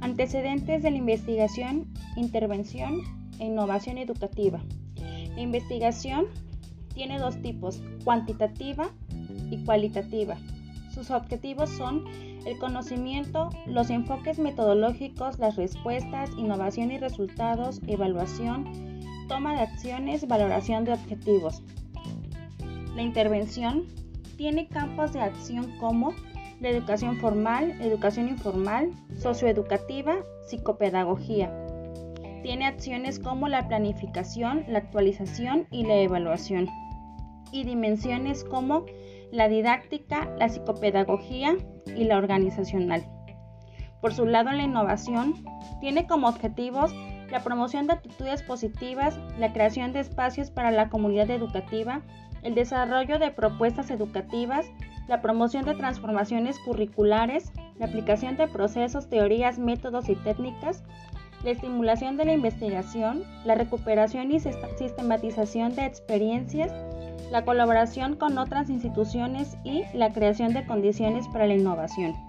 Antecedentes de la investigación, intervención e innovación educativa. La investigación tiene dos tipos, cuantitativa y cualitativa. Sus objetivos son el conocimiento, los enfoques metodológicos, las respuestas, innovación y resultados, evaluación, toma de acciones, valoración de objetivos. La intervención tiene campos de acción como la educación formal, educación informal, socioeducativa, psicopedagogía. Tiene acciones como la planificación, la actualización y la evaluación. Y dimensiones como la didáctica, la psicopedagogía y la organizacional. Por su lado, la innovación tiene como objetivos la promoción de actitudes positivas, la creación de espacios para la comunidad educativa, el desarrollo de propuestas educativas, la promoción de transformaciones curriculares, la aplicación de procesos, teorías, métodos y técnicas, la estimulación de la investigación, la recuperación y sistematización de experiencias, la colaboración con otras instituciones y la creación de condiciones para la innovación.